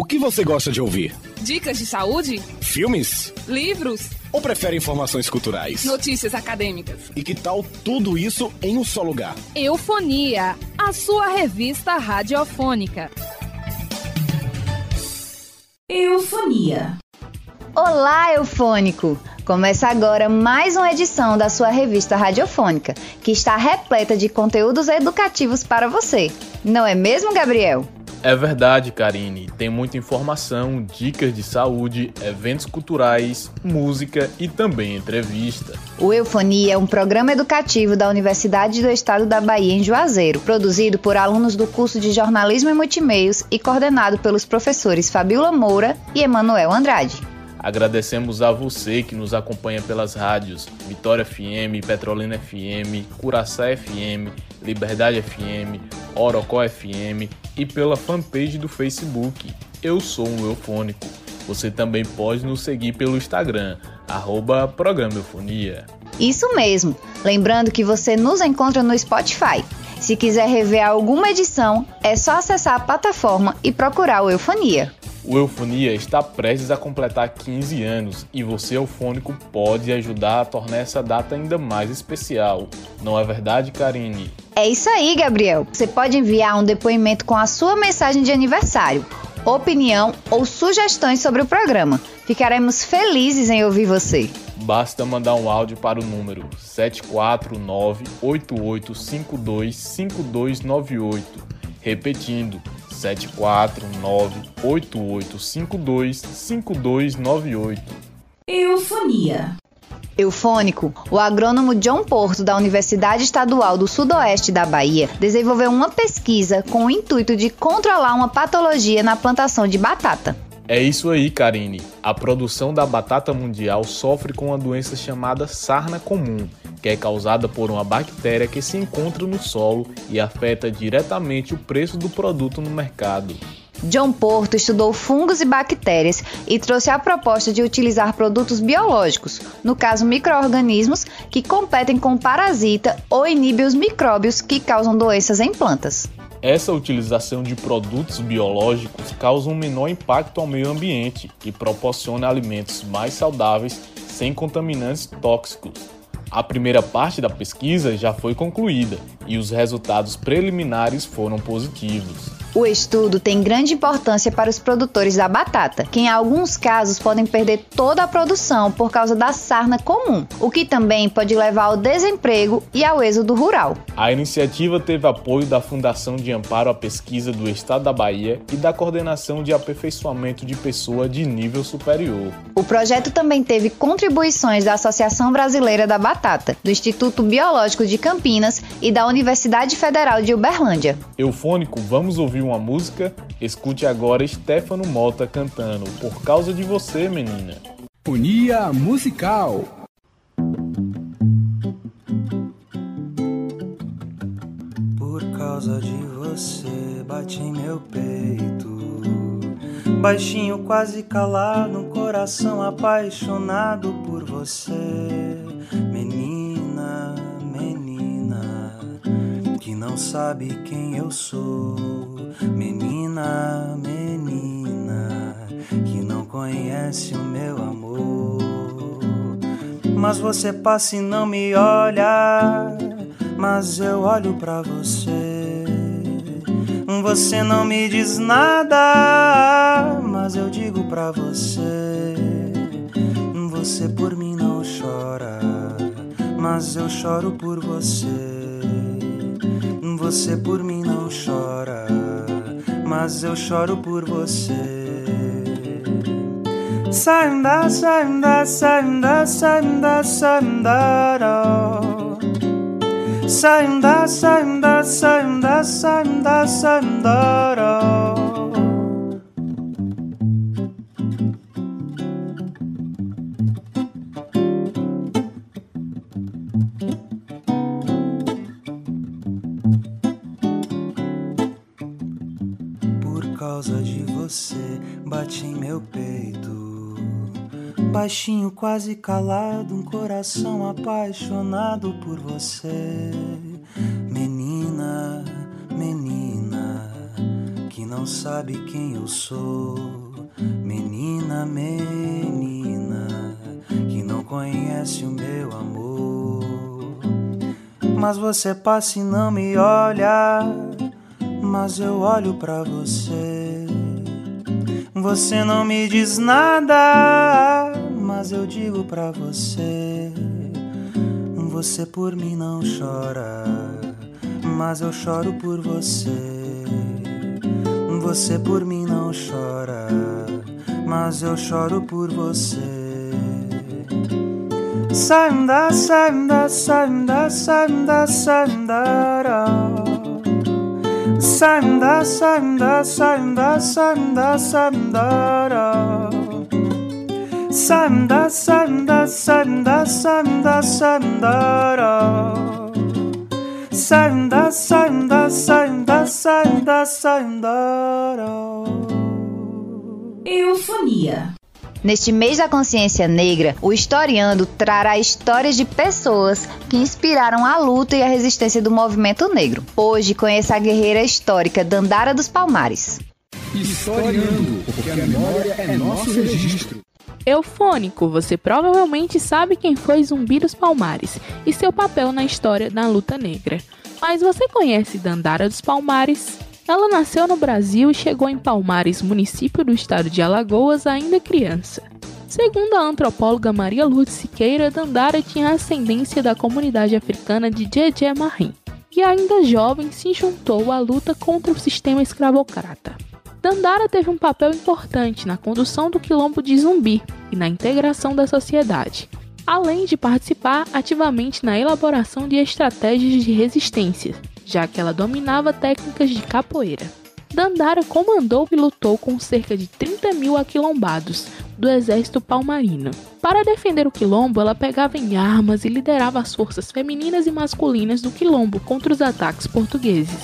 O que você gosta de ouvir? Dicas de saúde? Filmes? Livros? Ou prefere informações culturais? Notícias acadêmicas? E que tal tudo isso em um só lugar? Eufonia, a sua revista radiofônica. Eufonia. Olá, eufônico! Começa agora mais uma edição da sua revista radiofônica, que está repleta de conteúdos educativos para você. Não é mesmo, Gabriel? É verdade, Karine. Tem muita informação, dicas de saúde, eventos culturais, música e também entrevista. O Eufonia é um programa educativo da Universidade do Estado da Bahia, em Juazeiro, produzido por alunos do curso de Jornalismo e Multimeios e coordenado pelos professores Fabiola Moura e Emanuel Andrade. Agradecemos a você que nos acompanha pelas rádios Vitória FM, Petrolina FM, Curaçá FM, Liberdade FM, Orocó FM e pela fanpage do Facebook. Eu sou um eufônico. Você também pode nos seguir pelo Instagram, arroba Programa Eufonia. Isso mesmo. Lembrando que você nos encontra no Spotify. Se quiser rever alguma edição, é só acessar a plataforma e procurar o Eufonia. O Eufonia está prestes a completar 15 anos e você, eufônico, pode ajudar a tornar essa data ainda mais especial. Não é verdade, Karine? É isso aí, Gabriel. Você pode enviar um depoimento com a sua mensagem de aniversário, opinião ou sugestões sobre o programa. Ficaremos felizes em ouvir você. Basta mandar um áudio para o número 749-8852-5298. Repetindo, 749-8852-5298. Eufonia. Eufônico, o agrônomo John Porto, da Universidade Estadual do Sudoeste da Bahia, desenvolveu uma pesquisa com o intuito de controlar uma patologia na plantação de batata. É isso aí, Karine. A produção da batata mundial sofre com uma doença chamada sarna comum, que é causada por uma bactéria que se encontra no solo e afeta diretamente o preço do produto no mercado. John Porto estudou fungos e bactérias e trouxe a proposta de utilizar produtos biológicos, no caso microorganismos, que competem com o parasita ou inibem os micróbios que causam doenças em plantas. Essa utilização de produtos biológicos causa um menor impacto ao meio ambiente e proporciona alimentos mais saudáveis sem contaminantes tóxicos. A primeira parte da pesquisa já foi concluída e os resultados preliminares foram positivos. O estudo tem grande importância para os produtores da batata, que em alguns casos podem perder toda a produção por causa da sarna comum, o que também pode levar ao desemprego e ao êxodo rural. A iniciativa teve apoio da Fundação de Amparo à Pesquisa do Estado da Bahia e da Coordenação de Aperfeiçoamento de Pessoa de Nível Superior. O projeto também teve contribuições da Associação Brasileira da Batata, do Instituto Biológico de Campinas e da Universidade Federal de Uberlândia. Eufônico, vamos ouvir uma música? Escute agora Stefano Mota cantando Por Causa de Você, Menina. Unia Musical. Por causa de você, bate em meu peito. Baixinho, quase calado, um coração apaixonado por você, sabe quem eu sou, menina, menina, que não conhece o meu amor. Mas você passa e não me olha, mas eu olho pra você. Você não me diz nada, mas eu digo pra você. Você por mim não chora, mas eu choro por você. Você por mim não chora, mas eu choro por você. Saimda, saimda, saimda, saimda, Saimda, saimda, saimda, saimda, saimda, Por causa de você, bate em meu peito. Baixinho, quase calado, um coração apaixonado por você. Menina, menina, que não sabe quem eu sou. Menina, menina, que não conhece o meu amor. Mas você passa e não me olha, mas eu olho pra você. Você não me diz nada, mas eu digo pra você. Você por mim não chora, mas eu choro por você. Você por mim não chora, mas eu choro por você. Sanda, sanda, sanda, sanda, sanda, sanda, sanda, sanda, sanda, sanda. Sanda, sanda, sanda, sanda, sandara. Sanda, sanda, sanda, sanda, sandara. Eufonia. Neste mês da consciência negra, o Historiando trará histórias de pessoas que inspiraram a luta e a resistência do movimento negro. Hoje conheça a guerreira histórica Dandara dos Palmares. Historiando, porque a memória é nosso registro. Eufônico, você provavelmente sabe quem foi Zumbi dos Palmares e seu papel na história da luta negra. Mas você conhece Dandara dos Palmares? Ela nasceu no Brasil e chegou em Palmares, município do estado de Alagoas, ainda criança. Segundo a antropóloga Maria Lourdes Siqueira, Dandara tinha ascendência da comunidade africana de Djedje Marim e ainda jovem se juntou à luta contra o sistema escravocrata. Dandara teve um papel importante na condução do quilombo de Zumbi e na integração da sociedade, além de participar ativamente na elaboração de estratégias de resistência, já que ela dominava técnicas de capoeira. Dandara comandou e lutou com cerca de 30 mil aquilombados do exército palmarino. Para defender o quilombo, ela pegava em armas e liderava as forças femininas e masculinas do quilombo contra os ataques portugueses.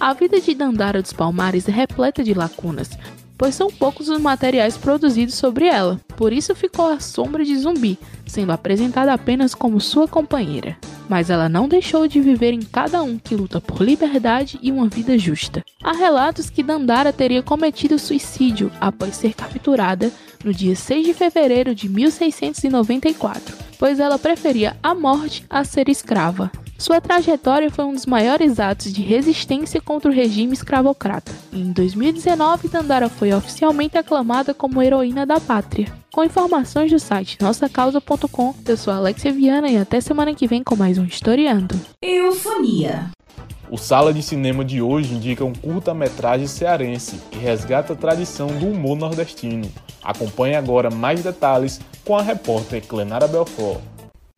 A vida de Dandara dos Palmares é repleta de lacunas, pois são poucos os materiais produzidos sobre ela, por isso ficou à sombra de Zumbi, sendo apresentada apenas como sua companheira. Mas ela não deixou de viver em cada um que luta por liberdade e uma vida justa. Há relatos que Dandara teria cometido suicídio após ser capturada no dia 6 de fevereiro de 1694, pois ela preferia a morte a ser escrava. Sua trajetória foi um dos maiores atos de resistência contra o regime escravocrata. Em 2019, Dandara foi oficialmente aclamada como heroína da pátria. Com informações do site nossacausa.com, eu sou Alexia Viana e até semana que vem com mais um Historiando. Eufonia. O Sala de Cinema de hoje indica um curta-metragem cearense que resgata a tradição do humor nordestino. Acompanhe agora mais detalhes com a repórter Clenara Belfort.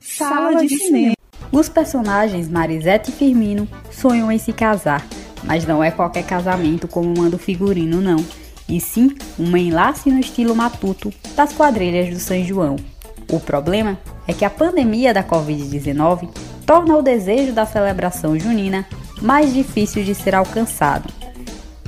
Sala de Cinema. Os personagens Marisete e Firmino sonham em se casar, mas não é qualquer casamento como manda o figurino, não, e sim um enlace no estilo matuto das quadrilhas do São João. O problema é que a pandemia da Covid-19 torna o desejo da celebração junina mais difícil de ser alcançado.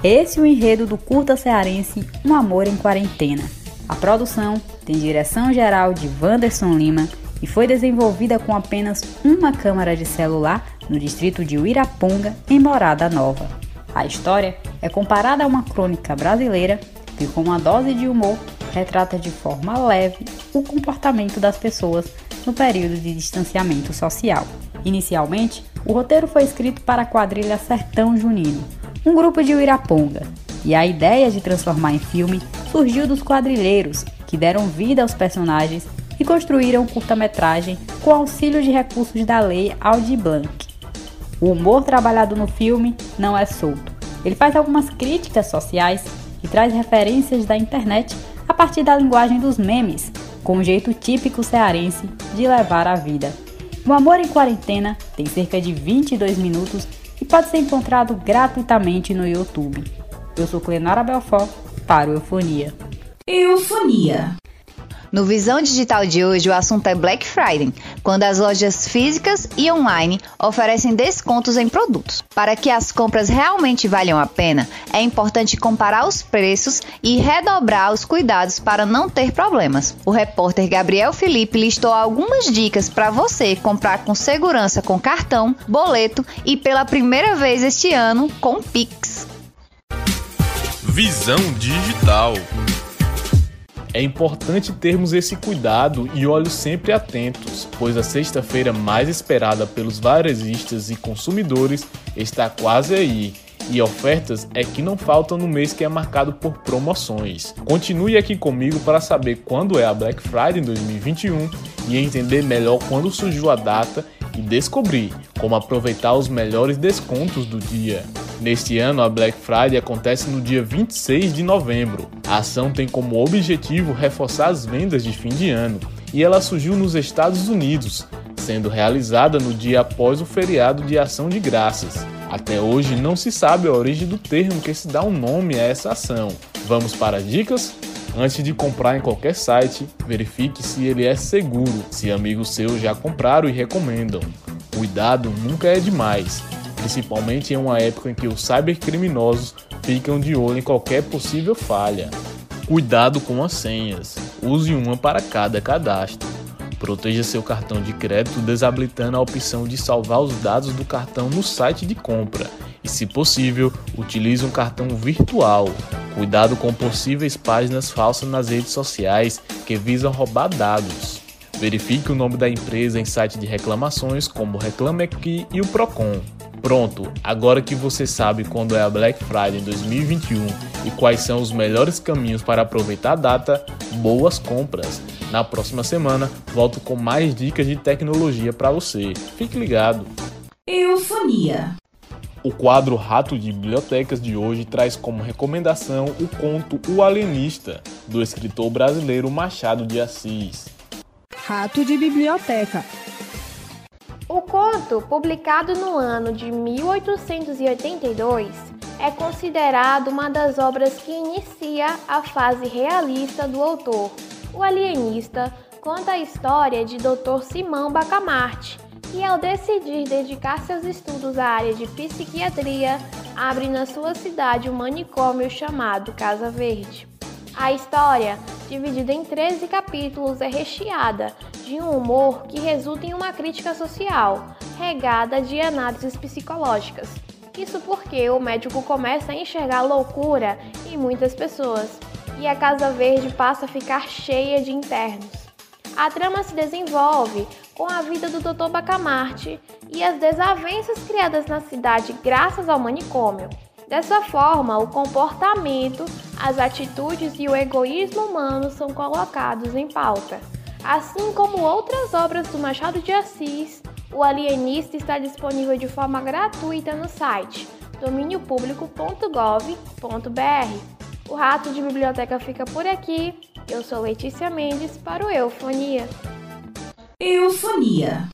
Esse é o enredo do curta cearense Um Amor em Quarentena. A produção tem direção geral de Wanderson Lima e foi desenvolvida com apenas uma câmera de celular no distrito de Uiraponga, em Morada Nova. A história é comparada a uma crônica brasileira que, com uma dose de humor, retrata de forma leve o comportamento das pessoas no período de distanciamento social. Inicialmente, o roteiro foi escrito para a quadrilha Sertão Junino, um grupo de Uiraponga, e a ideia de transformar em filme surgiu dos quadrilheiros, que deram vida aos personagens e construíram um curta-metragem com auxílio de recursos da lei Audi Blanc. O humor trabalhado no filme não é solto. Ele faz algumas críticas sociais e traz referências da internet a partir da linguagem dos memes, com um jeito típico cearense de levar a vida. O Amor em Quarentena tem cerca de 22 minutos e pode ser encontrado gratuitamente no YouTube. Eu sou Clenara Belfort para o Eufonia. Eufonia. No Visão Digital de hoje, o assunto é Black Friday, quando as lojas físicas e online oferecem descontos em produtos. Para que as compras realmente valham a pena, é importante comparar os preços e redobrar os cuidados para não ter problemas. O repórter Gabriel Felipe listou algumas dicas para você comprar com segurança com cartão, boleto e pela primeira vez este ano com Pix. Visão Digital. É importante termos esse cuidado e olhos sempre atentos, pois a sexta-feira mais esperada pelos varejistas e consumidores está quase aí. E ofertas é que não faltam no mês que é marcado por promoções. Continue aqui comigo para saber quando é a Black Friday 2021 e entender melhor quando surgiu a data e descobrir como aproveitar os melhores descontos do dia. Neste ano, a Black Friday acontece no dia 26 de novembro. A ação tem como objetivo reforçar as vendas de fim de ano e ela surgiu nos Estados Unidos, sendo realizada no dia após o feriado de Ação de Graças. Até hoje não se sabe a origem do termo que se dá um nome a essa ação. Vamos para dicas? Antes de comprar em qualquer site, verifique se ele é seguro, se amigos seus já compraram e recomendam. Cuidado nunca é demais principalmente em uma época em que os cybercriminosos ficam de olho em qualquer possível falha. Cuidado com as senhas, use uma para cada cadastro. Proteja seu cartão de crédito desabilitando a opção de salvar os dados do cartão no site de compra e, se possível, utilize um cartão virtual. Cuidado com possíveis páginas falsas nas redes sociais que visam roubar dados. Verifique o nome da empresa em site de reclamações como Reclame Aqui e o Procon. Pronto, agora que você sabe quando é a Black Friday 2021 e quais são os melhores caminhos para aproveitar a data, boas compras! Na próxima semana, volto com mais dicas de tecnologia para você. Fique ligado! Eufonia. O quadro Rato de Bibliotecas de hoje traz como recomendação o conto O Alienista, do escritor brasileiro Machado de Assis. Rato de Biblioteca o conto, publicado no ano de 1882, é considerado uma das obras que inicia a fase realista do autor. O Alienista conta a história de Dr. Simão Bacamarte, que ao decidir dedicar seus estudos à área de psiquiatria, abre na sua cidade um manicômio chamado Casa Verde. A história, dividida em 13 capítulos, é recheada de um humor que resulta em uma crítica social, regada de análises psicológicas. Isso porque o médico começa a enxergar loucura em muitas pessoas e a Casa Verde passa a ficar cheia de internos. A trama se desenvolve com a vida do Dr. Bacamarte e as desavenças criadas na cidade graças ao manicômio. Dessa forma, o comportamento, as atitudes e o egoísmo humano são colocados em pauta. Assim como outras obras do Machado de Assis, o Alienista está disponível de forma gratuita no site domíniopublico.gov.br. O Rato de Biblioteca fica por aqui. Eu sou Letícia Mendes para o Eufonia. Eufonia.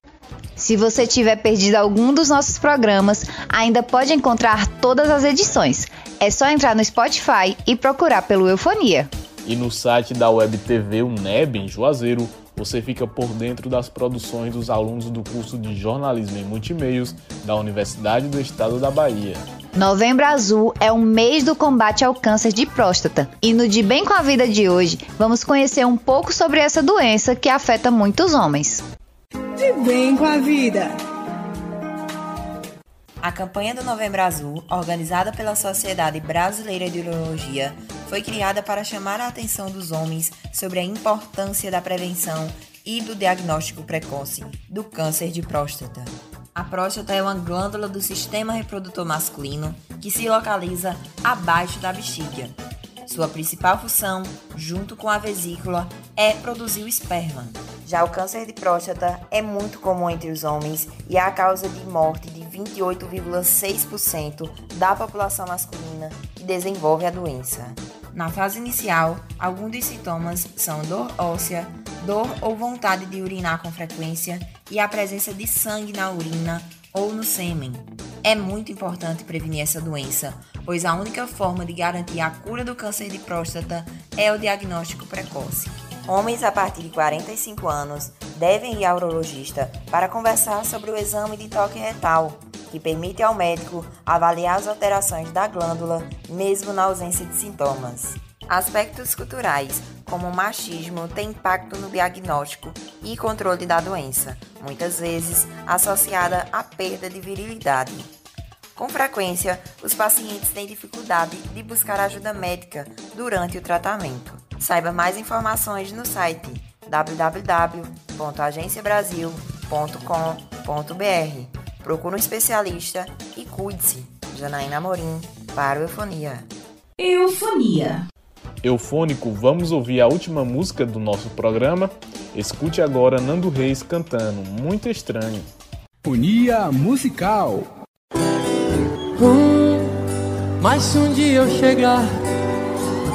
Se você tiver perdido algum dos nossos programas, ainda pode encontrar todas as edições. É só entrar no Spotify e procurar pelo Eufonia. E no site da Web TV UNEB, em Juazeiro, você fica por dentro das produções dos alunos do curso de Jornalismo em Multimeios da Universidade do Estado da Bahia. Novembro Azul é o mês do combate ao câncer de próstata. E no De Bem com a Vida de hoje, vamos conhecer um pouco sobre essa doença que afeta muitos homens. De Bem com a Vida. A campanha do Novembro Azul, organizada pela Sociedade Brasileira de Urologia, foi criada para chamar a atenção dos homens sobre a importância da prevenção e do diagnóstico precoce do câncer de próstata. A próstata é uma glândula do sistema reprodutor masculino que se localiza abaixo da bexiga. Sua principal função, junto com a vesícula, é produzir o esperma. Já o câncer de próstata é muito comum entre os homens e é a causa de morte de 28,6% da população masculina que desenvolve a doença. Na fase inicial, alguns dos sintomas são dor óssea, dor ou vontade de urinar com frequência e a presença de sangue na urina ou no sêmen. É muito importante prevenir essa doença, pois a única forma de garantir a cura do câncer de próstata é o diagnóstico precoce. Homens a partir de 45 anos devem ir ao urologista para conversar sobre o exame de toque retal, que permite ao médico avaliar as alterações da glândula, mesmo na ausência de sintomas. Aspectos culturais, como o machismo, têm impacto no diagnóstico e controle da doença, muitas vezes associada à perda de virilidade. Com frequência, os pacientes têm dificuldade de buscar ajuda médica durante o tratamento. Saiba mais informações no site www.agenciabrasil.com.br. Procure um especialista e cuide-se. Janaína Morim, para o Eufonia. Eufonia. Eufônico, vamos ouvir a última música do nosso programa? Escute agora Nando Reis cantando Muito Estranho. Eufonia musical. Hum, mas se um dia eu chegar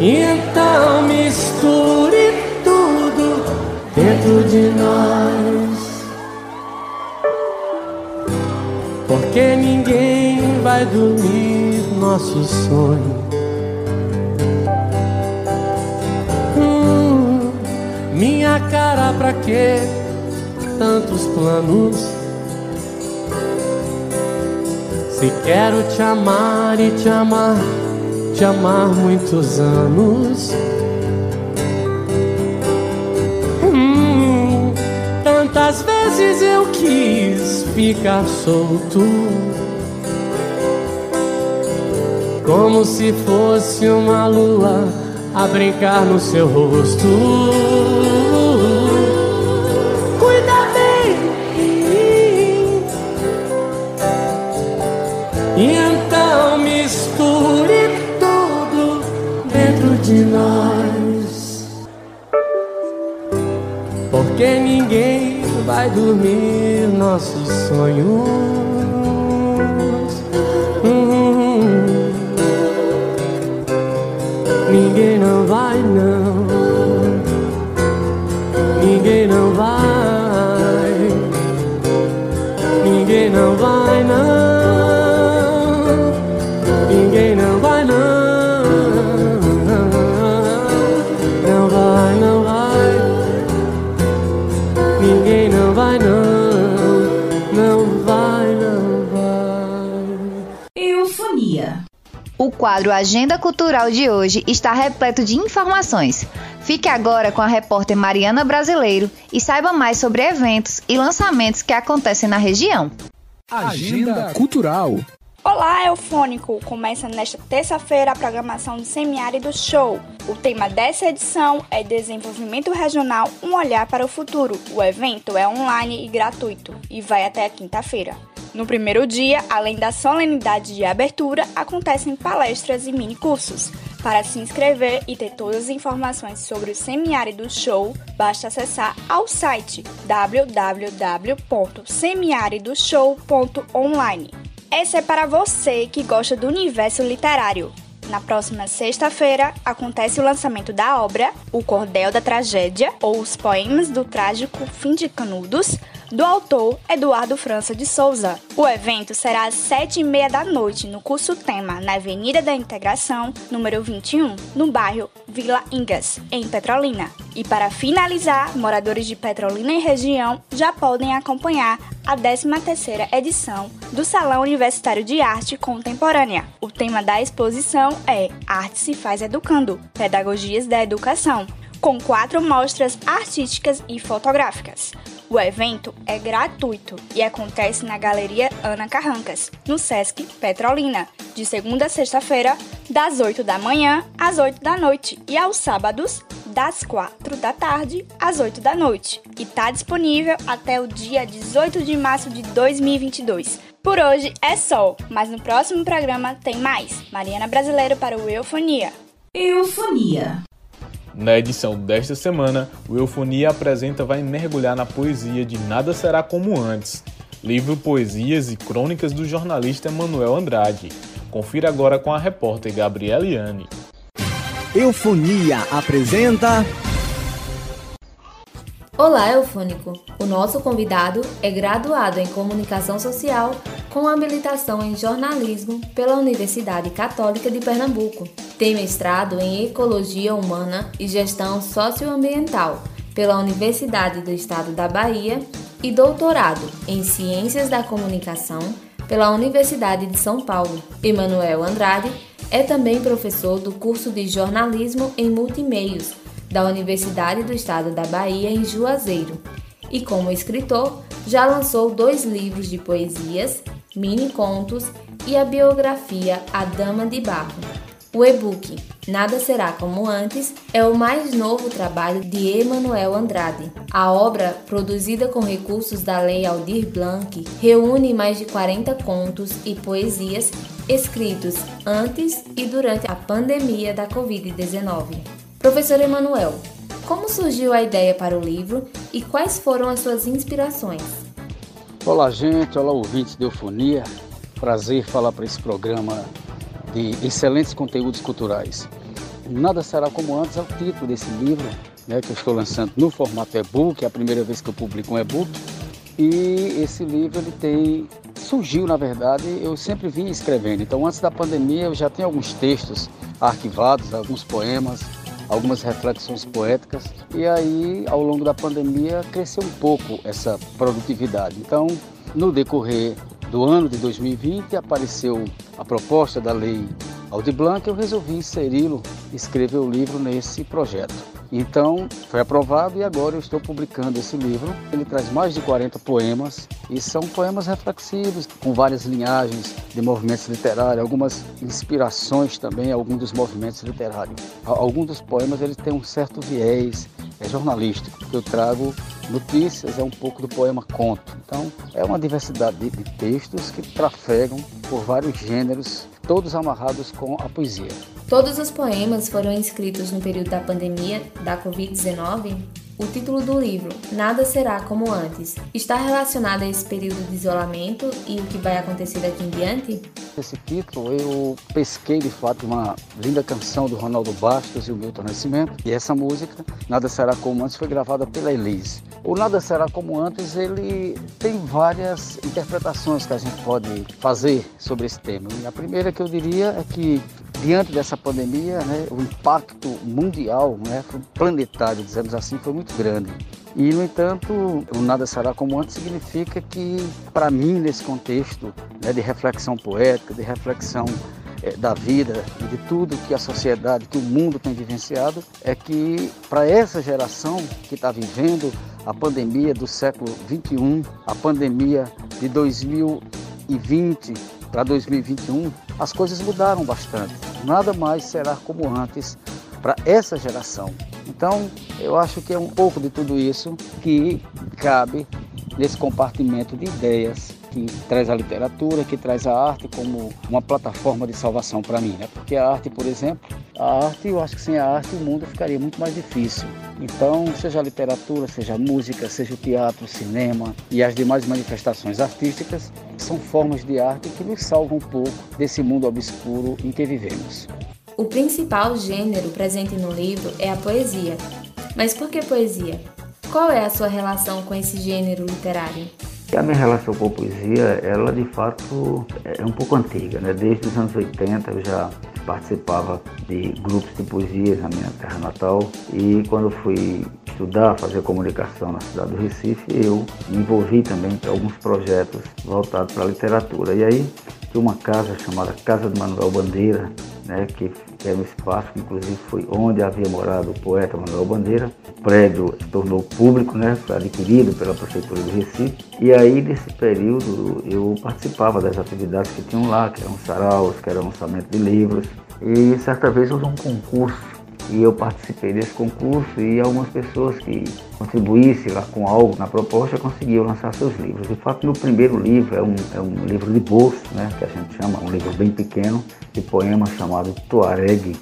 Então misture tudo dentro de nós. Porque ninguém vai dormir nosso sonho. Hum, minha cara, pra que tantos planos? Se quero te amar e te amar, te amar muitos anos. Hum, tantas vezes eu quis ficar solto. Como se fosse uma lua a brincar no seu rosto. Ninguém vai dormir nossos sonhos. Quadro Agenda Cultural de hoje está repleto de informações. Fique agora com a repórter Mariana Brasileiro e saiba mais sobre eventos e lançamentos que acontecem na região. Agenda Cultural. Olá, Eufônico! Começa nesta terça-feira a programação do Semiárido Show. O tema dessa edição é Desenvolvimento Regional Um Olhar para o Futuro. O evento é online e gratuito e vai até a quinta-feira. No primeiro dia, além da solenidade de abertura, acontecem palestras e mini-cursos. Para se inscrever e ter todas as informações sobre o Semiárido Show, basta acessar ao site www.semiaridoshow.online. Essa é para você que gosta do universo literário. Na próxima sexta-feira acontece o lançamento da obra O Cordel da Tragédia, ou Os Poemas do Trágico Fim de Canudos, do autor Eduardo França de Souza. O evento será às sete e meia da noite no curso tema na Avenida da Integração, número 21, no bairro Vila Ingas, em Petrolina. E para finalizar, moradores de Petrolina e região já podem acompanhar a 13ª edição do Salão Universitário de Arte Contemporânea. O tema da exposição é Arte se faz educando, Pedagogias da Educação, com quatro mostras artísticas e fotográficas. O evento é gratuito e acontece na Galeria Ana Carrancas, no Sesc Petrolina, de segunda a sexta-feira, das 8 da manhã às 8 da noite e aos sábados, das 4 da tarde às 8 da noite. E está disponível até o dia 18 de março de 2022. Por hoje é só, mas no próximo programa tem mais. Mariana Brasileiro para o Eufonia. Eufonia. Na edição desta semana, o Eufonia Apresenta vai mergulhar na poesia de Nada Será Como Antes, livro Poesias e Crônicas do jornalista Manuel Andrade. Confira agora com a repórter Gabriela Iane. Eufonia apresenta. Olá, Eufônico! O nosso convidado é graduado em Comunicação Social com habilitação em Jornalismo pela Universidade Católica de Pernambuco. Tem mestrado em Ecologia Humana e Gestão Socioambiental pela Universidade do Estado da Bahia e doutorado em Ciências da Comunicação pela Universidade de São Paulo. Emanuel Andrade é também professor do curso de Jornalismo em Multimeios da Universidade do Estado da Bahia, em Juazeiro. E como escritor, já lançou dois livros de poesias, mini contos e a biografia A Dama de Barro. O e-book Nada Será Como Antes é o mais novo trabalho de Emanuel Andrade. A obra, produzida com recursos da Lei Aldir Blanc, reúne mais de 40 contos e poesias escritos antes e durante a pandemia da Covid-19. Professor Emanuel, como surgiu a ideia para o livro e quais foram as suas inspirações? Olá, gente. Olá, ouvintes de Eufonia. Prazer falar para esse programa de excelentes conteúdos culturais. Nada será como antes é o título desse livro, né, que eu estou lançando no formato e-book, é a primeira vez que eu publico um e-book. E esse livro ele tem surgiu, na verdade, eu sempre vinha escrevendo. Então, antes da pandemia, eu já tenho alguns textos arquivados, alguns poemas, algumas reflexões poéticas. E aí, ao longo da pandemia, cresceu um pouco essa produtividade. Então, no decorrer do ano de 2020, apareceu a proposta da lei Aldi Blanc, eu resolvi inseri-lo, escrever o livro nesse projeto. Então, foi aprovado e agora eu estou publicando esse livro. Ele traz mais de 40 poemas e são poemas reflexivos, com várias linhagens de movimentos literários, algumas inspirações também, alguns dos movimentos literários. Alguns dos poemas eles têm um certo viés é jornalístico, eu trago notícias, é um pouco do poema conto. Então, é uma diversidade de, de textos que trafegam por vários gêneros, todos amarrados com a poesia. Todos os poemas foram escritos no período da pandemia da Covid-19? O título do livro, Nada Será Como Antes, está relacionado a esse período de isolamento e o que vai acontecer daqui em diante? Esse título eu pesquei de fato uma linda canção do Ronaldo Bastos e o Milton Nascimento. E essa música, Nada Será Como Antes, foi gravada pela Elise. O Nada Será Como Antes, ele tem várias interpretações que a gente pode fazer sobre esse tema. E a primeira que eu diria é que diante dessa pandemia, né, o impacto mundial, né, planetário, dizemos assim, foi muito grande. E, no entanto, o Nada Será Como Antes significa que, para mim, nesse contexto né, de reflexão poética, de reflexão é, da vida e de tudo que a sociedade, que o mundo tem vivenciado, é que para essa geração que está vivendo a pandemia do século 21, a pandemia de 2020 para 2021, as coisas mudaram bastante. Nada mais será como antes para essa geração. Então, eu acho que é um pouco de tudo isso que cabe nesse compartimento de ideias que traz a literatura, que traz a arte como uma plataforma de salvação para mim, né? Porque a arte, por exemplo, a arte, eu acho que sem a arte o mundo ficaria muito mais difícil. Então, seja a literatura, seja a música, seja o teatro, o cinema e as demais manifestações artísticas, são formas de arte que nos salvam um pouco desse mundo obscuro em que vivemos. O principal gênero presente no livro é a poesia. Mas por que poesia? Qual é a sua relação com esse gênero literário? A minha relação com a poesia, ela de fato é um pouco antiga, né? Desde os anos 80 eu já participava de grupos de poesias na minha terra natal e quando fui estudar, fazer comunicação na cidade do Recife, eu me envolvi também em alguns projetos voltados para a literatura. E aí tinha uma casa chamada Casa de Manuel Bandeira, né, que era um espaço que inclusive foi onde havia morado o poeta Manuel Bandeira. O prédio se tornou público, né, foi adquirido pela Prefeitura do Recife. E aí, nesse período, eu participava das atividades que tinham lá, que eram saraus, que era lançamento de livros. E certa vez houve um concurso e eu participei desse concurso e algumas pessoas que contribuíssem lá com algo na proposta conseguiam lançar seus livros. De fato, meu primeiro livro é um, é um livro de bolso, né, que a gente chama, um livro bem pequeno, de poemas chamado Tuareg.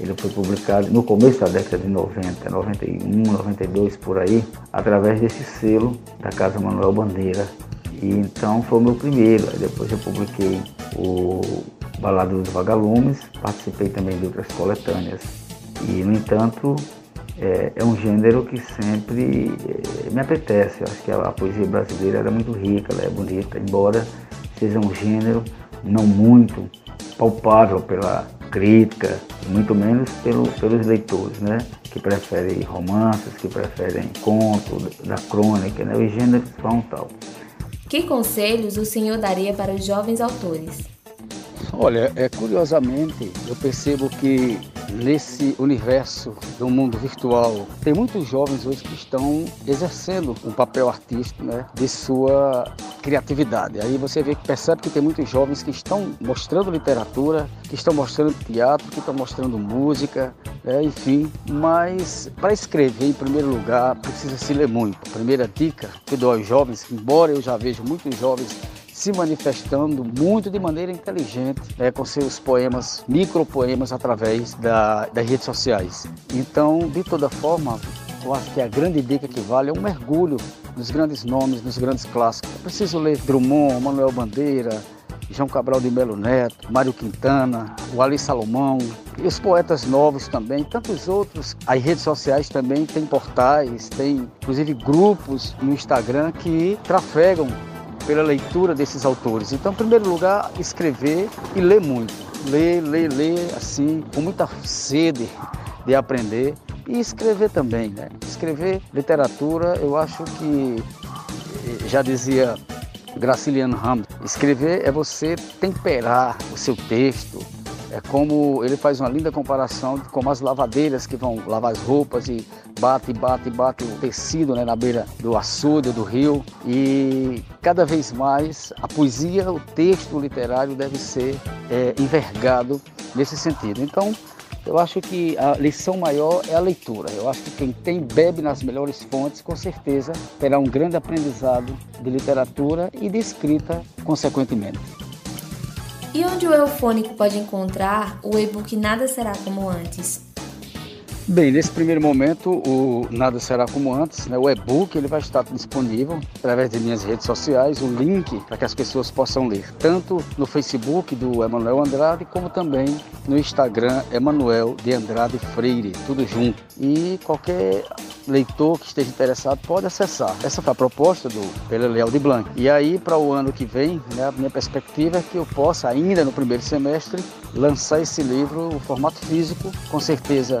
Ele foi publicado no começo da década de 90, 91, 92 por aí, através desse selo da Casa Manuel Bandeira. E então foi o meu primeiro. Aí depois eu publiquei o Balada dos Vagalumes, participei também de outras coletâneas e, no entanto, é, é um gênero que sempre é, me apetece. Eu acho que a, a poesia brasileira é muito rica, ela é bonita, embora seja um gênero não muito palpável pela crítica, muito menos pelo, pelos leitores, né? que preferem romances, que preferem conto, da crônica, né? os gêneros são tal. Que conselhos o senhor daria para os jovens autores? Olha, é, curiosamente, eu percebo que nesse universo do mundo virtual, tem muitos jovens hoje que estão exercendo um papel artístico né, de sua criatividade. Aí você vê, percebe que tem muitos jovens que estão mostrando literatura, que estão mostrando teatro, que estão mostrando música, né, enfim. Mas para escrever, em primeiro lugar, precisa se ler muito. A primeira dica que dou aos jovens, embora eu já vejo muitos jovens se manifestando muito de maneira inteligente né, com seus poemas, micropoemas através da, das redes sociais. Então, de toda forma, eu acho que a grande dica que vale é um mergulho nos grandes nomes, nos grandes clássicos. Eu preciso ler Drummond, Manuel Bandeira, João Cabral de Melo Neto, Mário Quintana, o Ali Salomão, e os poetas novos também, tantos outros. As redes sociais também têm portais, tem inclusive grupos no Instagram que trafegam pela leitura desses autores. Então, em primeiro lugar, escrever e ler muito. Ler, ler, ler, assim, com muita sede de aprender. E escrever também, né? Escrever literatura, eu acho que, eh, já dizia Graciliano Ramos, escrever é você temperar o seu texto, é como ele faz uma linda comparação com as lavadeiras que vão lavar as roupas e bate, bate, bate o tecido né, na beira do açude, do rio. E cada vez mais a poesia, o texto literário deve ser é, envergado nesse sentido. Então, eu acho que a lição maior é a leitura. Eu acho que quem tem bebe nas melhores fontes, com certeza terá um grande aprendizado de literatura e de escrita, consequentemente. E onde o Eufônico pode encontrar o e-book Nada Será Como Antes? Bem, nesse primeiro momento, o Nada Será Como Antes, né, o e-book, ele vai estar disponível através de minhas redes sociais, o link para que as pessoas possam ler, tanto no Facebook do Emanuel Andrade, como também no Instagram Emanuel de Andrade Freire, tudo junto. E qualquer leitor que esteja interessado pode acessar. Essa foi a proposta do pelo Leal de Blanc. E aí, para o ano que vem, né, a minha perspectiva é que eu possa, ainda no primeiro semestre, lançar esse livro no formato físico. Com certeza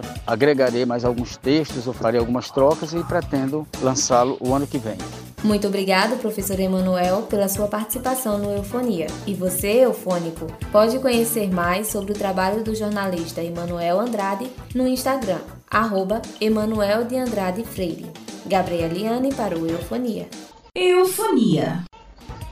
agregarei mais alguns textos, ou farei algumas trocas e pretendo lançá-lo o ano que vem. Muito obrigada, professor Emanuel, pela sua participação no Eufonia. E você, eufônico, pode conhecer mais sobre o trabalho do jornalista Emanuel Andrade no Instagram, arroba Emanuel de Andrade Freire. Gabriela Liane para o Eufonia. Eufonia.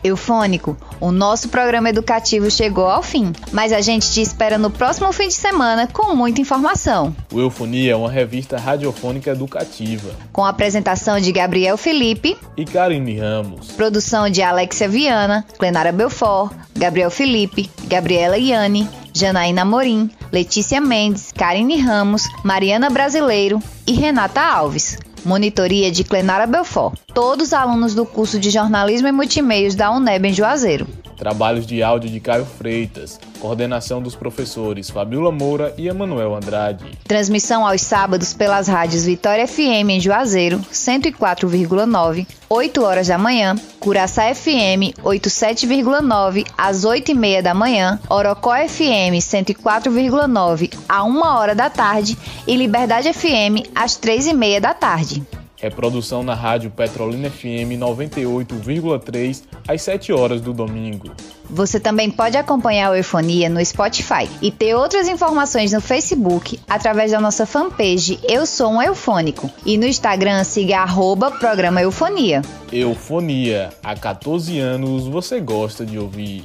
Eufônico, o nosso programa educativo chegou ao fim, mas a gente te espera no próximo fim de semana com muita informação. O Eufonia é uma revista radiofônica educativa. Com a apresentação de Gabriel Felipe e Karine Ramos. Produção de Alexia Viana, Clenara Belfort, Gabriel Felipe, Gabriela Iane, Janaína Morim, Letícia Mendes, Karine Ramos, Mariana Brasileiro e Renata Alves. Monitoria de Clenara Belfort. Todos alunos do curso de Jornalismo e Multimeios da UNEB em Juazeiro. Trabalhos de áudio de Caio Freitas. Coordenação dos professores Fabiola Moura e Emanuel Andrade. Transmissão aos sábados pelas rádios Vitória FM em Juazeiro, 104,9, 8 horas da manhã, Curaçá FM 87,9 às 8 e meia da manhã, Orocó FM 104,9 a 1 hora da tarde e Liberdade FM às 3 e meia da tarde. Reprodução na rádio Petrolina FM 98,3 às 7 horas do domingo. Você também pode acompanhar o Eufonia no Spotify e ter outras informações no Facebook através da nossa fanpage Eu Sou um Eufônico e no Instagram siga arroba programa Eufonia. Eufonia, há 14 anos você gosta de ouvir.